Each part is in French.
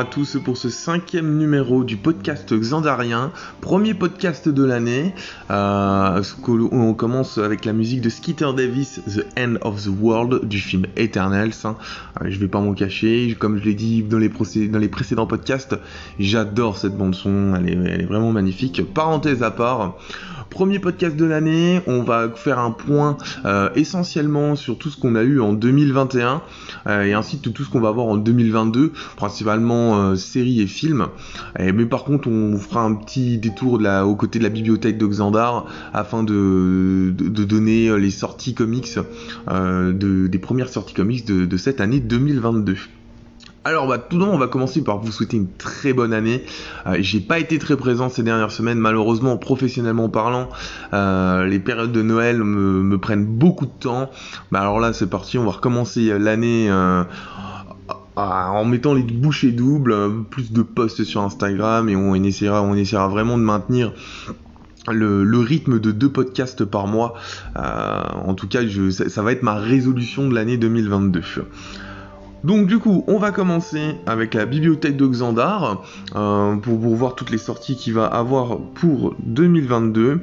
à tous pour ce cinquième numéro du podcast Xandarien, premier podcast de l'année. Euh, on commence avec la musique de Skeeter Davis, The End of the World du film Eternals. Hein. Euh, je vais pas m'en cacher, comme je l'ai dit dans les, précédents podcasts, j'adore cette bande son, elle est, vraiment magnifique. Parenthèse à part. Premier podcast de l'année, on va faire un point euh, essentiellement sur tout ce qu'on a eu en 2021 euh, et ainsi de tout ce qu'on va voir en 2022, principalement euh, séries et films. mais par contre, on fera un petit détour de la, aux côtés de la bibliothèque de Xandar afin de, de, donner les sorties comics, de, des premières sorties comics de cette année 2022. Alors bah tout d'abord on va commencer par vous souhaiter une très bonne année. Euh, j'ai pas été très présent ces dernières semaines malheureusement professionnellement parlant. Euh, les périodes de Noël me, prennent beaucoup de temps. Bah alors là c'est parti, on va recommencer l'année euh, en mettant les bouchées doubles, plus de posts sur Instagram et on essaiera, vraiment de maintenir le, rythme de deux podcasts par mois. en tout cas, ça, va être ma résolution de l'année 2022. Donc du coup, on va commencer avec la bibliothèque de Xandar euh, pour, voir toutes les sorties qu'il va avoir pour 2022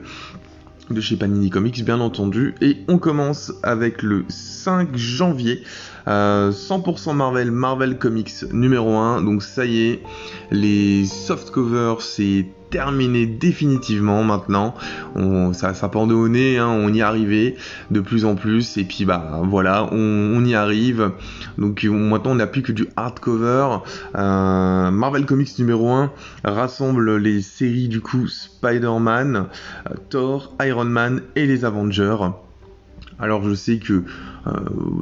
de chez Panini Comics bien entendu. Et on commence avec le 5 janvier 100% euh, Marvel Marvel Comics numéro 1 donc ça y est les soft covers c'est terminé définitivement maintenant. On, ça, ça pendait hein, on y arrivait de plus en plus. Et puis bah voilà, on, y arrive. Donc maintenant on n'a plus que du hardcover. Euh, Marvel Comics numéro 1 rassemble les séries du coup Spider-Man, euh, Thor, Iron Man et les Avengers. Alors je sais que euh,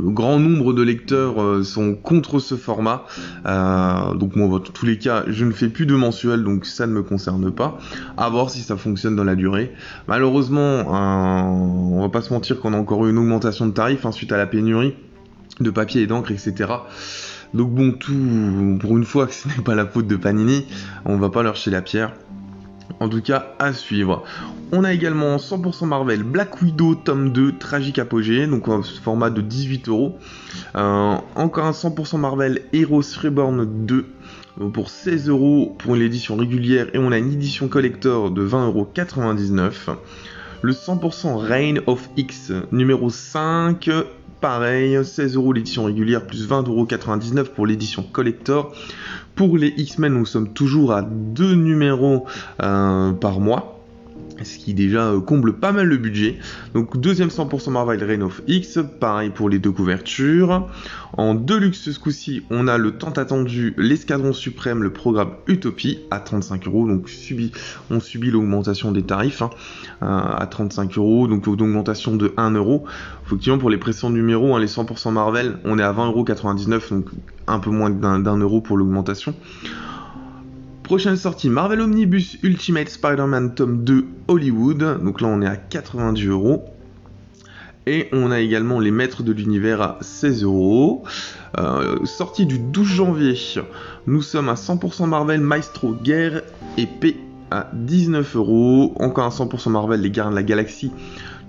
grand nombre de lecteurs euh, sont contre ce format, euh, donc moi dans tous les cas je ne fais plus de mensuel donc ça ne me concerne pas. À voir si ça fonctionne dans la durée. Malheureusement, on va pas se mentir qu'on a encore eu une augmentation de tarifs hein, à la pénurie de papier et d'encre, etc. Donc bon, tout pour une fois que ce n'est pas la faute de Panini, on va pas leur jeter la pierre. En tout cas, à suivre. On a également 100% Marvel Black Widow tome 2 Tragique Apogée, donc en format de 18 euros. Euh, encore un 100% Marvel Heroes Reborn 2 pour 16 euros pour l'édition régulière et on a une édition collector de 20,99€. Le 100% Reign of X numéro 5 pareil, 16 euros l'édition régulière plus 20,99€ pour l'édition collector. Pour les X-Men, nous sommes toujours à deux numéros euh, par mois ce qui déjà euh, comble pas mal le budget. Donc deuxième 100% Marvel Reign of X, pareil pour les deux couvertures. En deluxe ce coup-ci, on a le tant attendu l'Escadron Suprême, le programme Utopie à 35 euros. Donc on subit l'augmentation des tarifs hein, euh, à 35 euros, donc une augmentation de 1 euro. Effectivement pour les précédents numéros, hein, les 100% Marvel, on est à 20,99 euros, donc un peu moins d'un euro pour l'augmentation. Prochaine sortie, Marvel Omnibus Ultimate Spider-Man tome 2 Hollywood. Donc là, on est à 90 euros. Et on a également les Maîtres de l'Univers à 16 euros. Euh, sortie du 12 janvier, nous sommes à 100% Marvel Maestro Guerre et à 19 euros. Encore un 100% Marvel Les Gardiens de la Galaxie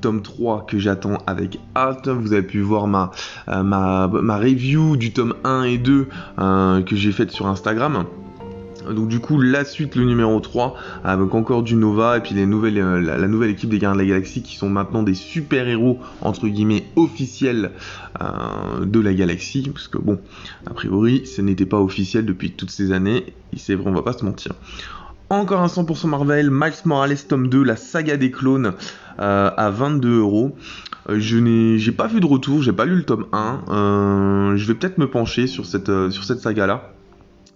tome 3 que j'attends avec hâte. Vous avez pu voir ma, euh, review du tome 1 et 2 euh, que j'ai faite sur Instagram. Donc du coup la suite le numéro 3 avec encore du Nova et puis les nouvelles, euh, la, nouvelle équipe des Gardiens de la Galaxie qui sont maintenant des super-héros entre guillemets officiels euh, de la galaxie parce que bon a priori ce n'était pas officiel depuis toutes ces années c'est vrai on va pas se mentir. Encore un 100% Marvel, Miles Morales tome 2, la saga des clones euh, à 22 euros. Je n'ai j'ai pas vu de retour, j'ai pas lu le tome 1. je vais peut-être me pencher sur cette, sur cette saga là.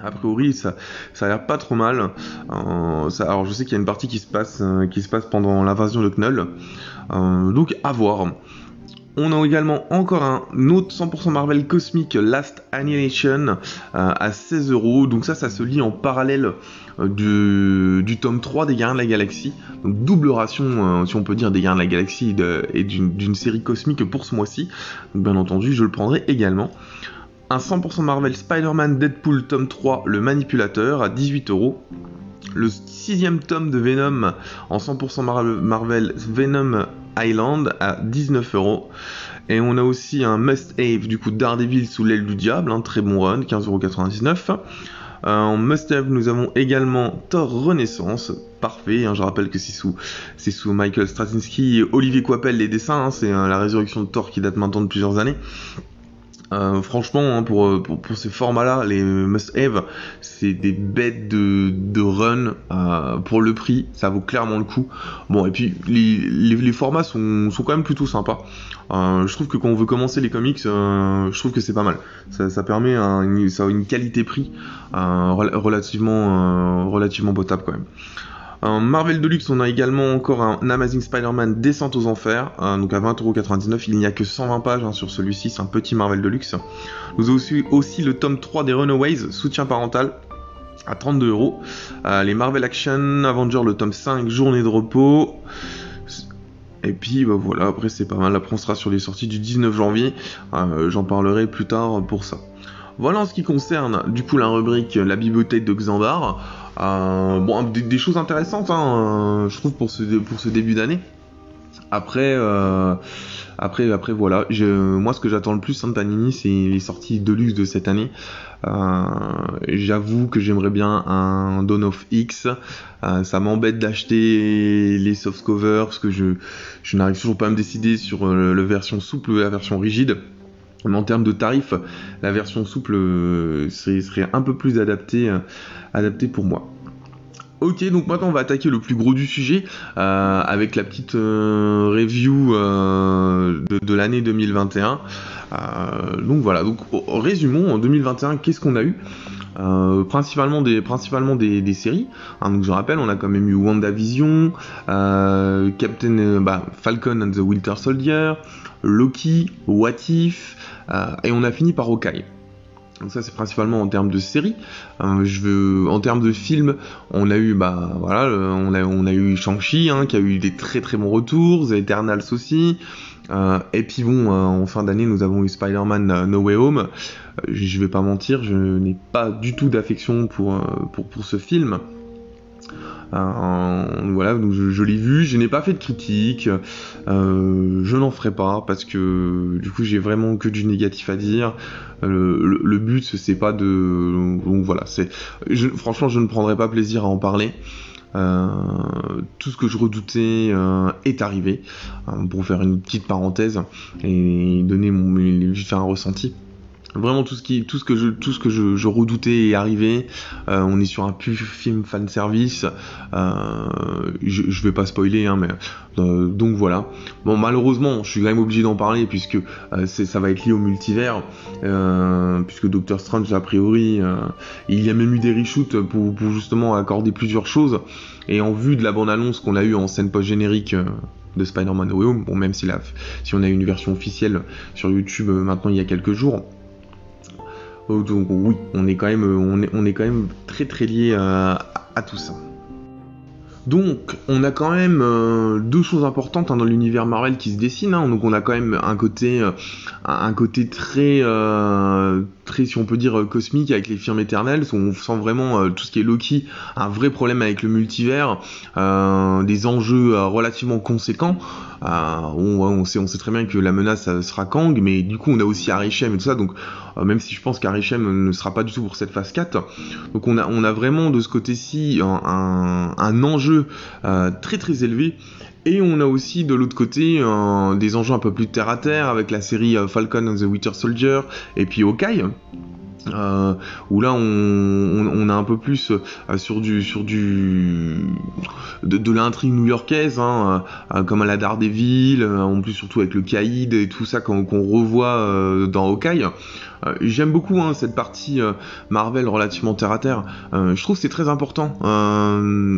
A priori, ça, a l'air pas trop mal. Euh, alors, je sais qu'il y a une partie qui se passe, euh, pendant l'invasion de Knull. Euh, donc, à voir. On a également encore un autre 100% Marvel Cosmic Last Annihilation à 16 euros. Donc ça, ça se lit en parallèle du, du, tome 3 des Gardiens de la Galaxie. Donc double ration, si on peut dire, des Gardiens de la Galaxie et d'une série cosmique pour ce mois-ci. Bien entendu, je le prendrai également un 100% Marvel Spider-Man Deadpool tome 3, le manipulateur, à 18 euros. Le sixième tome de Venom en 100% Marvel Venom Island à 19 euros. Et on a aussi un must-have du coup Daredevil sous l'aile du diable, un très bon run, 15,99€. en must-have, nous avons également Thor Renaissance. Parfait, hein, je rappelle que c'est sous, c'est sous Michael Straczynski et Olivier Coipel les dessins, hein, c'est la résurrection de Thor qui date maintenant de plusieurs années. Euh, franchement, hein, pour, pour, ces formats-là, les must-have, c'est des bêtes de, de run euh, pour le prix, ça vaut clairement le coup. Bon, et puis les, les, formats sont, sont, quand même plutôt sympas. Euh, je trouve que quand on veut commencer les comics, je trouve que c'est pas mal. Ça, ça permet une, ça une qualité-prix relativement, relativement potable quand même. En Marvel Deluxe, on a également encore un Amazing Spider-Man Descente aux Enfers, hein, donc à 20,99€. Il n'y a que 120 pages hein, sur celui-ci, c'est un petit Marvel Deluxe. Nous avons aussi, le tome 3 des Runaways, soutien parental, à 32 euros. Euh, les Marvel Action Avengers, le tome 5, journée de repos. Et puis bah voilà, après c'est pas mal. Après on sera sur les sorties du 19 janvier. Euh, j'en parlerai plus tard pour ça. Voilà en ce qui concerne du coup la rubrique La bibliothèque de Xandar. Euh, bon, des, choses intéressantes, hein, je trouve, pour ce, début d'année. Après, euh, après, voilà. moi, ce que j'attends le plus hein, de Panini, c'est les sorties de luxe de cette année. Euh, j'avoue que j'aimerais bien un Dawn of X. ça m'embête d'acheter les soft covers parce que je, je n'arrive toujours pas à me décider sur la version souple ou la version rigide. Mais en termes de tarifs, la version souple serait, un peu plus adaptée, adaptée pour moi. Ok, donc maintenant on va attaquer le plus gros du sujet euh, avec la petite euh, review euh, de, l'année 2021. donc voilà, donc résumons en 2021, qu'est-ce qu'on a eu? Principalement des principalement séries. Hein, donc je rappelle, on a quand même eu WandaVision, Captain bah, Falcon and the Winter Soldier, Loki, What If, et on a fini par Hawkeye. Donc ça c'est principalement en termes de séries. Euh, je veux, en termes de films, on a eu bah voilà, euh, on a on a eu Shang-Chi hein, qui a eu des très très bons retours, The Eternals aussi. Euh, et puis bon, en fin d'année nous avons eu Spider-Man No Way Home. je vais pas mentir, je n'ai pas du tout d'affection pour, pour pour ce film. Euh, voilà, donc je, l'ai vu, je n'ai pas fait de critique, euh, je n'en ferai pas parce que du coup j'ai vraiment que du négatif à dire. Le, but c'est pas de, donc voilà, c'est, franchement je ne prendrai pas plaisir à en parler. Euh, tout ce que je redoutais est arrivé. pour faire une petite parenthèse et donner mon, faire un ressenti. Vraiment tout ce qui, tout ce que je, tout ce que je, redoutais est arrivé. Euh, on est sur un plus film fan service. Euh, je, je vais pas spoiler, hein, mais euh, donc voilà. Bon, malheureusement, je suis quand même obligé d'en parler puisque ça va être lié au multivers, puisque Doctor Strange a priori, il y a même eu des reshoots pour, pour justement accorder plusieurs choses. Et en vue de la bande annonce qu'on a eu en scène post générique de Spider-Man Home, bon même si, on a une version officielle sur YouTube maintenant il y a quelques jours, donc oui, on est quand même, on est, quand même très très lié à, tout ça. Donc, on a quand même euh, deux choses importantes hein, dans l'univers Marvel qui se dessinent. Hein. Donc, on a quand même un côté, euh, très, très, on peut dire, cosmique avec les firmes éternelles. On sent vraiment tout ce qui est Loki, un vrai problème avec le multivers, des enjeux relativement conséquents. On, on, sait, très bien que la menace sera Kang, mais du coup, on a aussi Arishem et tout ça. Donc, euh, même si je pense qu'Arishem ne sera pas du tout pour cette phase 4. Donc on a, vraiment de ce côté-ci un, un, enjeu euh, très très élevé. Et on a aussi de l'autre côté des enjeux un peu plus terre à terre avec la série euh, Falcon and the Winter Soldier et puis Hawkeye. Euh, où là on, a un peu plus sur du sur du de, l'intrigue new-yorkaise hein, comme à la Daredevil en plus surtout avec le Caïd et tout ça qu'on revoit dans Hawkeye euh, j'aime beaucoup hein, cette partie euh, Marvel relativement terre à terre. Euh, je trouve que c'est très important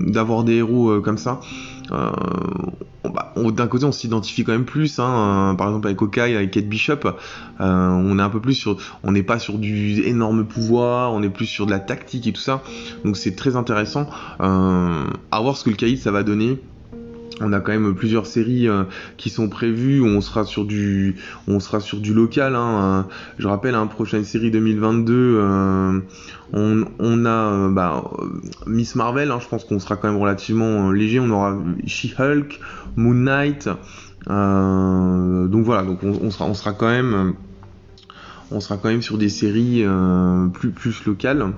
d'avoir des héros comme ça. Bah, d'un côté, on s'identifie quand même plus. Hein, par exemple, avec Hawkeye, avec Kate Bishop, on est un peu plus sur, on n'est pas sur du énorme pouvoir, on est plus sur de la tactique et tout ça. Donc c'est très intéressant. à voir ce que le caïd ça va donner on a quand même plusieurs séries euh, qui sont prévues. On sera sur du, on sera sur du local. Hein, euh, je rappelle, hein, prochaine série 2022. Euh, on, a bah, Miss Marvel. Hein, je pense qu'on sera quand même relativement léger. On aura She-Hulk, Moon Knight. donc voilà. Donc on, sera, quand même, sur des séries plus locales.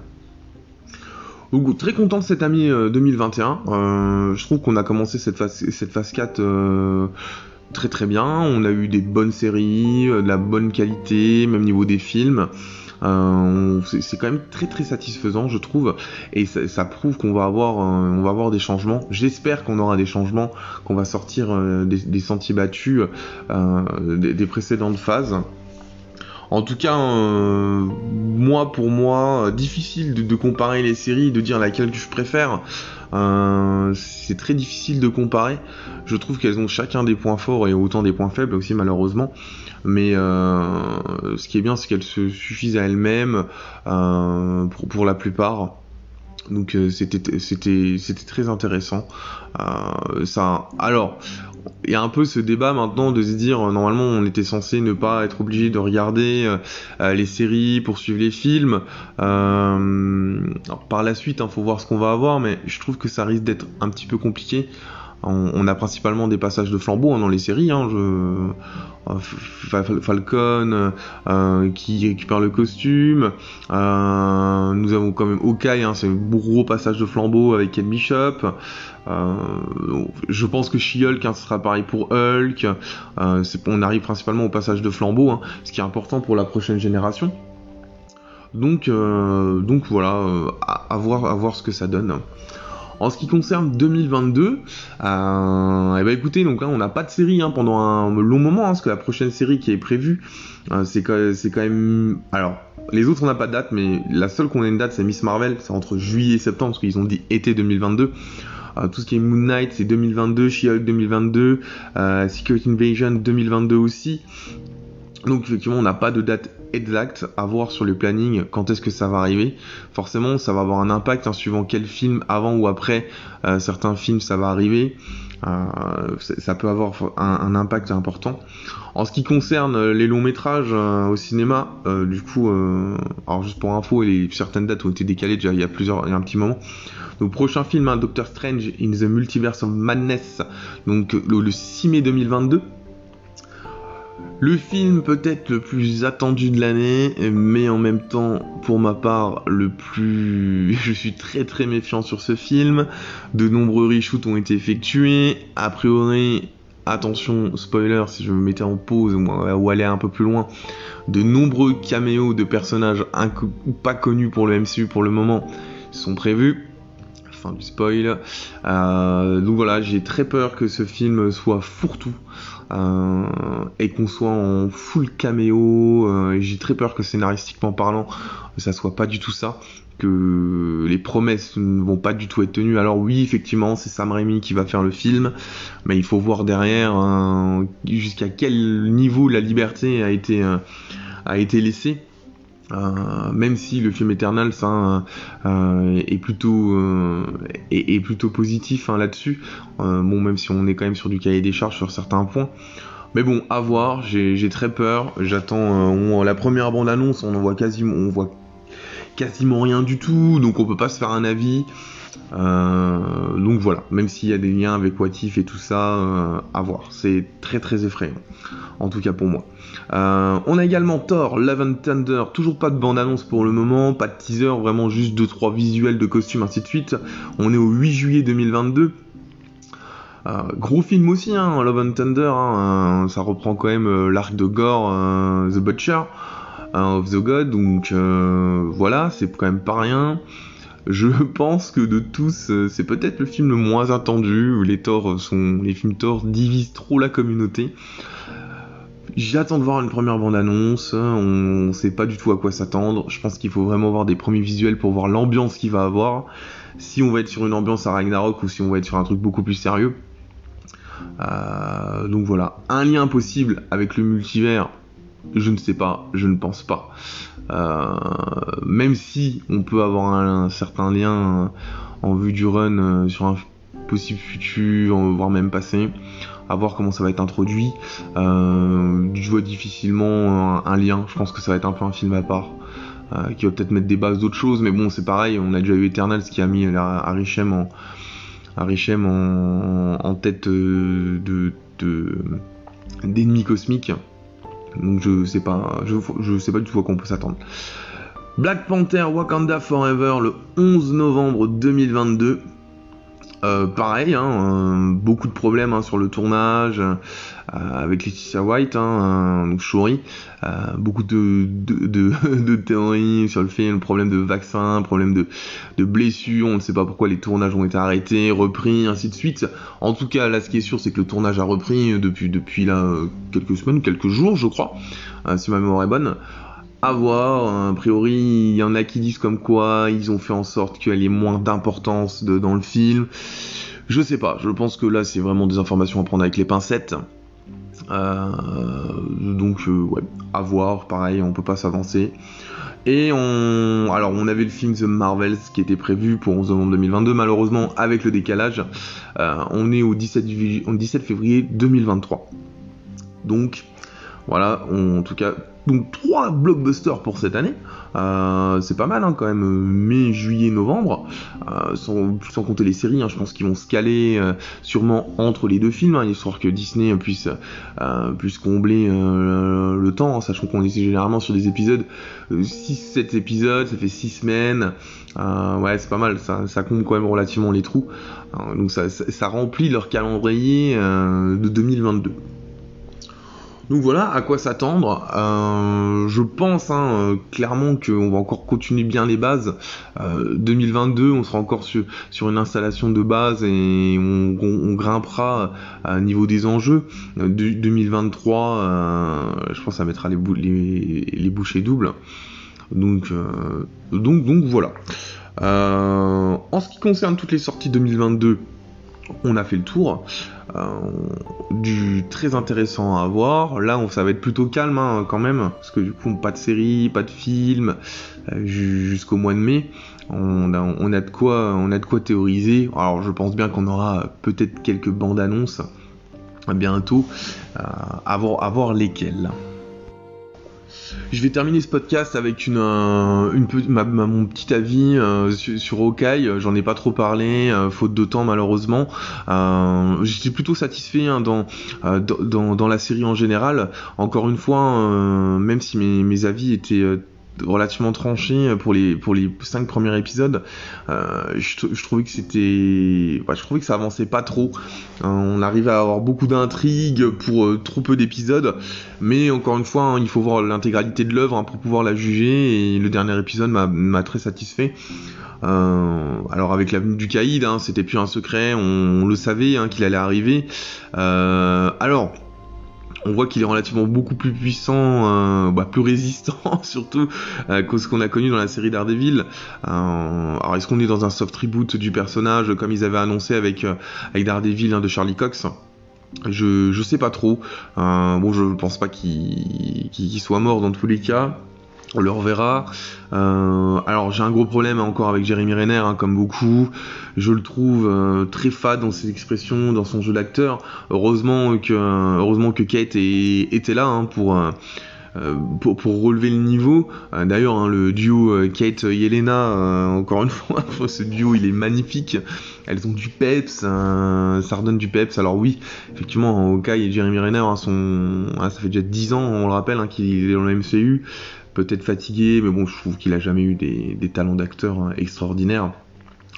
Très content de cette année 2021. je trouve qu'on a commencé cette phase, cette phase 4 très très bien. On a eu des bonnes séries, de la bonne qualité, même niveau des films. Euh, c'est quand même très très satisfaisant, je trouve, et ça, prouve qu'on va avoir, on va avoir des changements. J'espère qu'on aura des changements, qu'on va sortir euh, des, sentiers battus euh, des, précédentes phases. En tout cas, moi pour moi, difficile de, comparer les séries, de dire laquelle que je préfère. C'est très difficile de comparer. Je trouve qu'elles ont chacun des points forts et autant des points faibles aussi malheureusement mais euh, ce qui est bien, c'est qu'elles se suffisent à elles-mêmes euh, pour, la plupart. Donc euh, c'était très intéressant. ça alors il y a un peu ce débat maintenant de se dire normalement on était censé ne pas être obligé de regarder les séries pour suivre les films. par la suite, il hein, faut voir ce qu'on va avoir, mais je trouve que ça risque d'être un petit peu compliqué. On, a principalement des passages de flambeau hein, dans les séries. Hein, euh, Falcon euh, qui récupère le costume. Euh, nous avons quand même Hawkeye, hein, c'est un gros passage de flambeau avec Ken Bishop. je pense que She-Hulk hein, sera pareil pour Hulk. on arrive principalement au passage de flambeau, hein, ce qui est important pour la prochaine génération. Donc, voilà, à voir ce que ça donne. En ce qui concerne 2022, euh, eh ben écoutez, donc hein, on n'a pas de série hein, pendant un long moment, hein, parce que la prochaine série qui est prévue, euh, c'est quand, quand, même... Alors, les autres on n'a pas de date, mais la seule qu'on a une date c'est Miss Marvel, c'est entre juillet et septembre, parce qu'ils ont dit été 2022. Euh, tout ce qui est Moon Knight c'est 2022, She-Hulk 2022, Secret Invasion 2022 aussi. Donc effectivement on n'a pas de date exact à voir sur le planning quand est-ce que ça va arriver. Forcément, ça va avoir un impact hein, suivant quel film, avant ou après euh, certains films, ça va arriver. Euh, ça peut avoir un, impact important. En ce qui concerne euh, les longs métrages au cinéma, du coup, alors juste pour info, les, certaines dates ont été décalées déjà il y a plusieurs, il y a un petit moment. Donc prochain film, hein, Doctor Strange in the Multiverse of Madness, donc le 6 mai 2022. Le film peut-être le plus attendu de l'année, mais en même temps, pour ma part, le plus... Je suis très très méfiant sur ce film. De nombreux reshoots ont été effectués. A priori, attention, spoiler, si je me mettais en pause ou aller un peu plus loin, de nombreux caméos de personnages pas connus pour le MCU pour le moment sont prévus. Du spoil. Euh, donc voilà, j'ai très peur que ce film soit fourre-tout. Euh, et qu'on soit en full caméo. Euh, j'ai très peur que scénaristiquement parlant, ça soit pas du tout ça que les promesses ne vont pas du tout être tenues. Alors oui, effectivement, c'est Sam Raimi qui va faire le film, mais il faut voir derrière hein, jusqu'à quel niveau la liberté a été, a été laissée. Euh, même si le film Eternal ça, euh, est plutôt euh, est, plutôt positif hein, là-dessus. Bon même si on est quand même sur du cahier des charges sur certains points. Mais bon à voir j'ai très peur. J'attends la première bande annonce on en voit quasiment on voit quasiment rien du tout donc on peut pas se faire un avis. Donc voilà même s'il y a des liens avec Watif et tout ça à voir. C'est très très effrayant en tout cas pour moi. Euh, on a également Thor, Love and Thunder, toujours pas de bande-annonce pour le moment, pas de teaser, vraiment juste 2-3 visuels de costumes, ainsi de suite. On est au 8 juillet 2022. Euh, gros film aussi, hein, Love and Thunder, hein, euh, ça reprend quand même l'arc de Gore, The Butcher of the God, donc voilà, c'est quand même pas rien. Je pense que de tous, c'est peut-être le film le moins attendu, où les Thor sont, les films Thor divisent trop la communauté. J'attends de voir une première bande-annonce, on sait pas du tout à quoi s'attendre, je pense qu'il faut vraiment voir des premiers visuels pour voir l'ambiance qu'il va avoir, si on va être sur une ambiance à Ragnarok ou si on va être sur un truc beaucoup plus sérieux. Euh, donc voilà, un lien possible avec le multivers, je ne sais pas, je ne pense pas. Euh, même si on peut avoir un, certain lien en vue du run euh, sur un possible futur, voire même passé à voir comment ça va être introduit. Euh, je vois difficilement un, lien, je pense que ça va être un peu un film à part. Euh, qui va peut-être mettre des bases d'autres choses, mais bon, c'est pareil, on a déjà eu Eternals qui a mis Arishem en, Arishem en, tête euh, de, d'ennemis cosmiques. Donc je sais pas, je, je sais pas du tout à quoi on peut s'attendre. Black Panther Wakanda Forever le 11 novembre 2022. Euh, pareil, hein, euh, beaucoup de problèmes hein, sur le tournage euh, avec Laetitia White, hein, donc Shuri, beaucoup de, théories sur le film, problème de vaccin, problème de, blessures, on ne sait pas pourquoi les tournages ont été arrêtés, repris, ainsi de suite. En tout cas, là, ce qui est sûr, c'est que le tournage a repris depuis, depuis là, quelques semaines, quelques jours, je crois, si ma mémoire est bonne à voir. A priori, il y en a qui disent comme quoi ils ont fait en sorte qu'elle ait moins d'importance dans le film. Je sais pas, je pense que là c'est vraiment des informations à prendre avec les pincettes. Euh, donc euh, ouais, à voir, pareil, on peut pas s'avancer. Et on, alors on avait le film The Marvels qui était prévu pour 11 novembre 2022, malheureusement avec le décalage, euh, on est au 17, au 17 février 2023. Donc voilà, en tout cas donc trois blockbusters pour cette année. Euh, c'est pas mal hein, quand même, mai, juillet, novembre. Euh, sans, compter les séries, hein, je pense qu'ils vont se caler euh, sûrement entre les deux films, hein, histoire que Disney puisse, puisse combler le temps, sachant qu'on est généralement sur des épisodes, 6-7 épisodes, ça fait 6 semaines. ouais, c'est pas mal, ça, ça, compte quand même relativement les trous. donc ça, ça, remplit leur calendrier de 2022. Donc voilà, à quoi s'attendre. Euh, je pense hein, euh, clairement qu'on va encore continuer bien les bases. 2022, euh, on sera encore sur, une installation de base et on, grimpera à niveau des enjeux. 2023, je pense que ça mettra les, bouchées doubles. Donc, donc, donc voilà. en ce qui concerne toutes les sorties 2022, on a fait le tour. Euh, du très intéressant à voir. Là, ça va être plutôt calme hein, quand même, parce que du coup, pas de série, pas de film euh, jusqu'au mois de mai. On a, de quoi, on a de quoi théoriser. Alors, je pense bien qu'on aura peut-être quelques bandes annonces bientôt, euh, à voir lesquelles. Je vais terminer ce podcast avec une, euh, une mon petit avis euh, sur, sur. J'en ai pas trop parlé, euh, faute de temps malheureusement. J'étais plutôt satisfait hein, dans, dans, la série en général. Encore une fois, même si mes avis étaient relativement tranché pour les pour les cinq premiers épisodes. Euh, je, trouvais que c'était, je trouvais que ça avançait pas trop. Euh, on arrivait à avoir beaucoup d'intrigues pour euh, trop peu d'épisodes, mais encore une fois, hein, il faut voir l'intégralité de l'œuvre hein, pour pouvoir la juger. Et le dernier épisode m'a très satisfait. alors avec l'avenue du Caïd, hein, c'était plus un secret, on, le savait qu'il allait arriver. alors on voit qu'il est relativement beaucoup plus puissant, euh, bah, plus résistant surtout euh, que ce qu'on a connu dans la série Daredevil. Euh, alors est-ce qu'on est dans un soft reboot du personnage comme ils avaient annoncé avec, avec Daredevil hein, de Charlie Cox? Je, je sais pas trop. bon, je pense pas qu'il soit mort dans tous les cas on le reverra. Euh, alors j'ai un gros problème encore avec Jérémy Renner, hein, comme beaucoup. Je le trouve euh, très fade dans ses expressions, dans son jeu d'acteur. Heureusement que, Kate était là hein, pour, euh, pour, relever le niveau. D'ailleurs, hein, le duo Kate Yelena, encore une fois, ce duo il est magnifique. Elles ont du peps, ça redonne du peps. Alors oui, effectivement, Hawkeye et Jeremy Renner sont, ça fait déjà 10 ans, on le rappelle, qu'il est dans le MCU peut-être fatigué, mais bon, je trouve qu'il a jamais eu des, talents d'acteur hein, extraordinaires.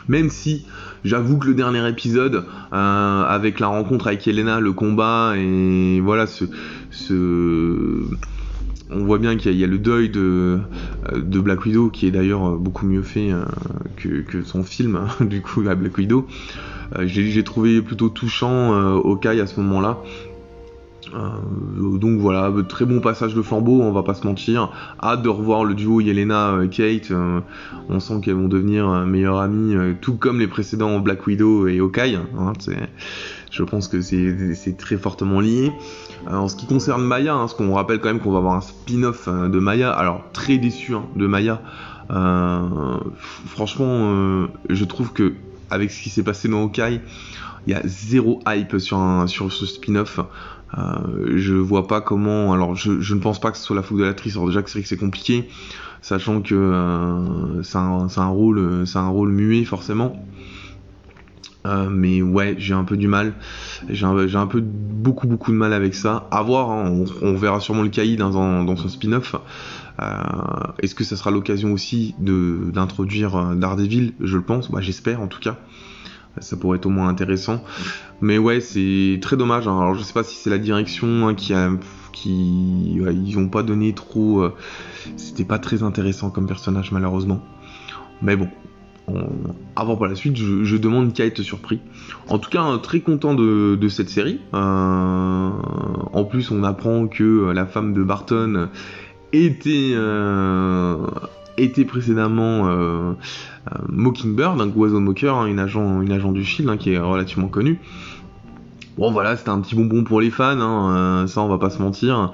Même si j'avoue que le dernier épisode, euh, avec la rencontre avec Elena, le combat, et voilà, ce, on voit bien qu'il y, a le deuil de, euh, de Black Widow, qui est d'ailleurs beaucoup mieux fait euh, que, son film, hein, du coup, la Black Widow. J'ai trouvé plutôt touchant au à ce moment-là. Euh, donc voilà, très bon passage de flambeau, on va pas se mentir. Hâte de revoir le duo Yelena-Kate. Euh, on sent qu'elles vont devenir euh, meilleures amies, tout comme les précédents Black Widow et Hawkeye. Hein, je pense que c'est très fortement lié. en ce qui concerne Maya, hein, ce qu'on rappelle quand même qu'on va avoir un spin-off de Maya. Alors très déçu hein, de Maya. franchement, je trouve que avec ce qui s'est passé dans Hawkeye, il y a zéro hype sur ce spin-off. Euh, je vois pas comment. Alors, je, ne pense pas que ce soit la faute de l'actrice. Déjà que c'est que c'est compliqué, sachant que euh, c'est un, rôle, c'est un rôle muet forcément. Euh, mais ouais, j'ai un peu du mal. J'ai un, peu beaucoup beaucoup de mal avec ça. À voir, hein, on, verra sûrement le caïd dans, son spin-off. Est-ce que ça sera l'occasion aussi d'introduire Daredevil? Je le pense, bah, j'espère en tout cas ça pourrait être au moins intéressant. Mais ouais, c'est très dommage. Hein. Alors je sais pas si c'est la direction hein, qui a, qui, ils ont pas donné trop. Euh, c'était pas très intéressant comme personnage malheureusement. Mais bon, avant pour la suite, je, demande qui a été surpris. En tout cas, très content de, cette série. Euh, en plus, on apprend que la femme de Barton était euh, était précédemment euh, euh, Mockingbird, un oiseau moqueur, hein, une, agent, une agent du Shield hein, qui est relativement connu. Bon voilà, c'était un petit bonbon pour les fans, hein, euh, ça on va pas se mentir.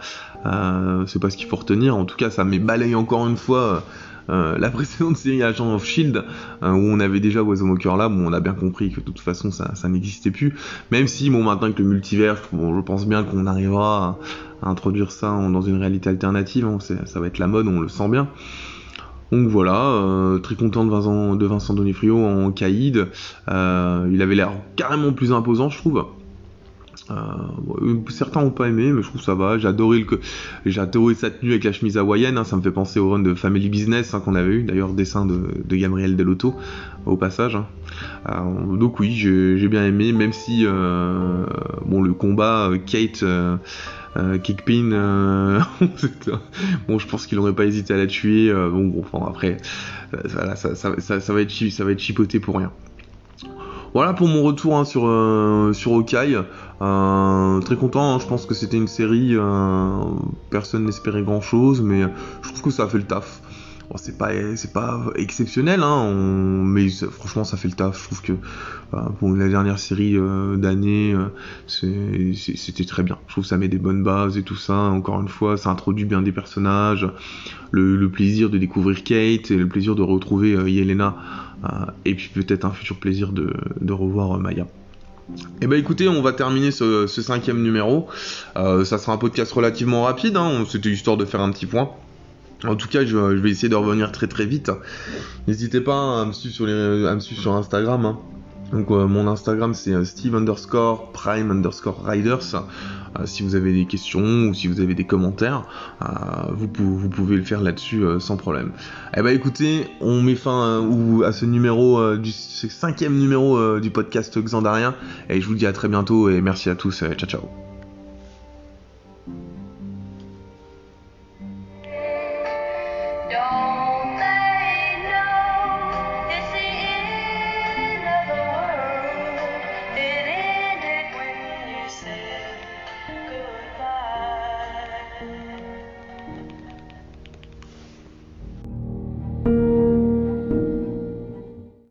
c'est pas ce qu'il faut retenir. En tout cas, ça m'est balayé encore une fois la précédente série Agent of Shield, où on avait déjà Oiseau Moqueur là, on a bien compris que de toute façon ça, n'existait plus. Même si, bon, maintenant avec le multivers, je pense bien qu'on arrivera à, introduire ça dans une réalité alternative, ça va être la mode, on le sent bien. Donc voilà, euh, très content de Vincent, de Vincent Donifrio en caïd. Euh, il avait l'air carrément plus imposant, je trouve. Euh, certains n'ont pas aimé, mais je trouve ça va. J'ai adoré, le, sa tenue avec la chemise hawaïenne. Hein. ça me fait penser au run de Family Business hein, qu'on avait eu. D'ailleurs, dessin de, Gabriel Delotto au passage. Hein. donc oui, j'ai, bien aimé, même si le combat Kate euh, Kickpin, euh, bon, je pense qu'il aurait pas hésité à la tuer. Euh, bon, enfin, après, ça, va être ça va être chipoté pour rien. Voilà pour mon retour hein, sur sur Okai. très content. Hein, je pense que c'était une série. personne n'espérait grand chose, mais je trouve que ça a fait le taf c'est pas exceptionnel hein, mais franchement ça fait le taf je trouve que bah, pour la dernière série euh, d'année euh, c'était très bien je trouve que ça met des bonnes bases et tout ça encore une fois ça introduit bien des personnages le, plaisir de découvrir Kate le plaisir de retrouver euh, Yelena et puis peut-être un futur plaisir de, revoir Maya eh ben écoutez, on va terminer ce, cinquième numéro. ça sera un podcast relativement rapide, hein. c'était histoire de faire un petit point. En tout cas, je, vais essayer de revenir très très vite. N'hésitez pas à me suivre sur, Instagram. Hein. Donc euh, mon Instagram c'est euh, Steve underscore Prime underscore Riders. Euh, si vous avez des questions ou si vous avez des commentaires, vous, pouvez le faire là-dessus sans problème. Eh ben écoutez, on met fin à ce numéro du cinquième numéro du podcast Xandarien et je vous dis à très bientôt et merci à tous. ciao ciao.